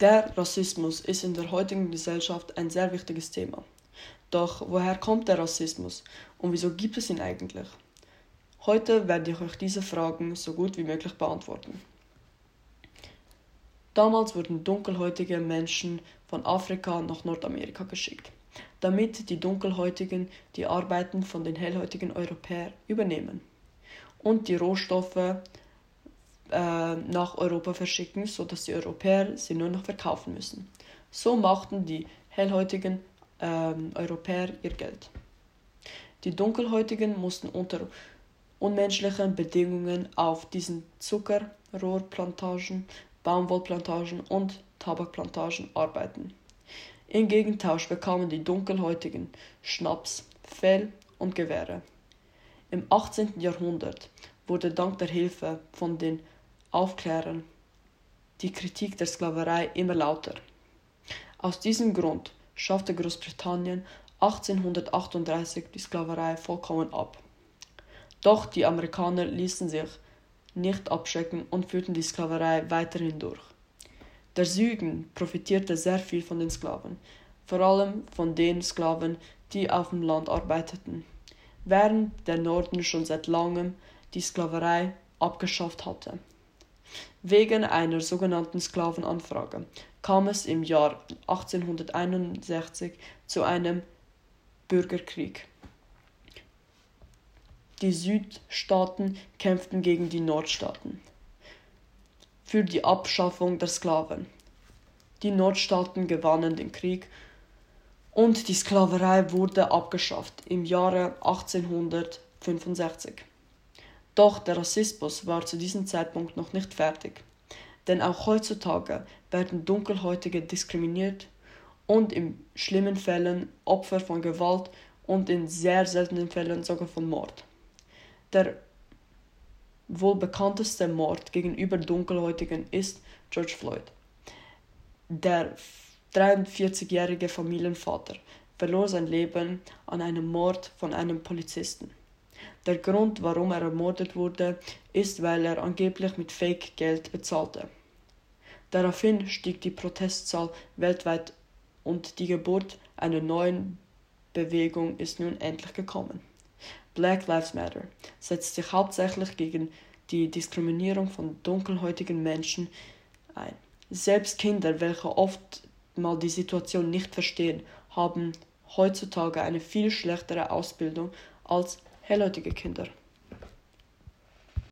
Der Rassismus ist in der heutigen Gesellschaft ein sehr wichtiges Thema. Doch woher kommt der Rassismus und wieso gibt es ihn eigentlich? Heute werde ich euch diese Fragen so gut wie möglich beantworten. Damals wurden dunkelhäutige Menschen von Afrika nach Nordamerika geschickt, damit die Dunkelhäutigen die Arbeiten von den hellhäutigen Europäern übernehmen und die Rohstoffe äh, nach Europa verschicken, sodass die Europäer sie nur noch verkaufen müssen. So machten die hellhäutigen äh, Europäer ihr Geld. Die Dunkelhäutigen mussten unter unmenschlichen Bedingungen auf diesen Zuckerrohrplantagen, Baumwollplantagen und Tabakplantagen arbeiten. Im Gegentausch bekamen die Dunkelhäutigen Schnaps, Fell und Gewehre. Im 18. Jahrhundert wurde dank der Hilfe von den Aufklärern die Kritik der Sklaverei immer lauter. Aus diesem Grund schaffte Großbritannien 1838 die Sklaverei vollkommen ab. Doch die Amerikaner ließen sich nicht abschrecken und führten die Sklaverei weiterhin durch. Der Süden profitierte sehr viel von den Sklaven, vor allem von den Sklaven, die auf dem Land arbeiteten, während der Norden schon seit langem die Sklaverei abgeschafft hatte. Wegen einer sogenannten Sklavenanfrage kam es im Jahr 1861 zu einem Bürgerkrieg. Die Südstaaten kämpften gegen die Nordstaaten für die Abschaffung der Sklaven. Die Nordstaaten gewannen den Krieg und die Sklaverei wurde abgeschafft im Jahre 1865. Doch der Rassismus war zu diesem Zeitpunkt noch nicht fertig. Denn auch heutzutage werden Dunkelhäutige diskriminiert und in schlimmen Fällen Opfer von Gewalt und in sehr seltenen Fällen sogar von Mord. Der wohl bekannteste Mord gegenüber Dunkelhäutigen ist George Floyd. Der 43-jährige Familienvater verlor sein Leben an einem Mord von einem Polizisten. Der Grund, warum er ermordet wurde, ist, weil er angeblich mit Fake-Geld bezahlte. Daraufhin stieg die Protestzahl weltweit und die Geburt einer neuen Bewegung ist nun endlich gekommen. Black Lives Matter setzt sich hauptsächlich gegen die Diskriminierung von dunkelhäutigen Menschen ein. Selbst Kinder, welche oft mal die Situation nicht verstehen, haben heutzutage eine viel schlechtere Ausbildung als hellhäutige Kinder.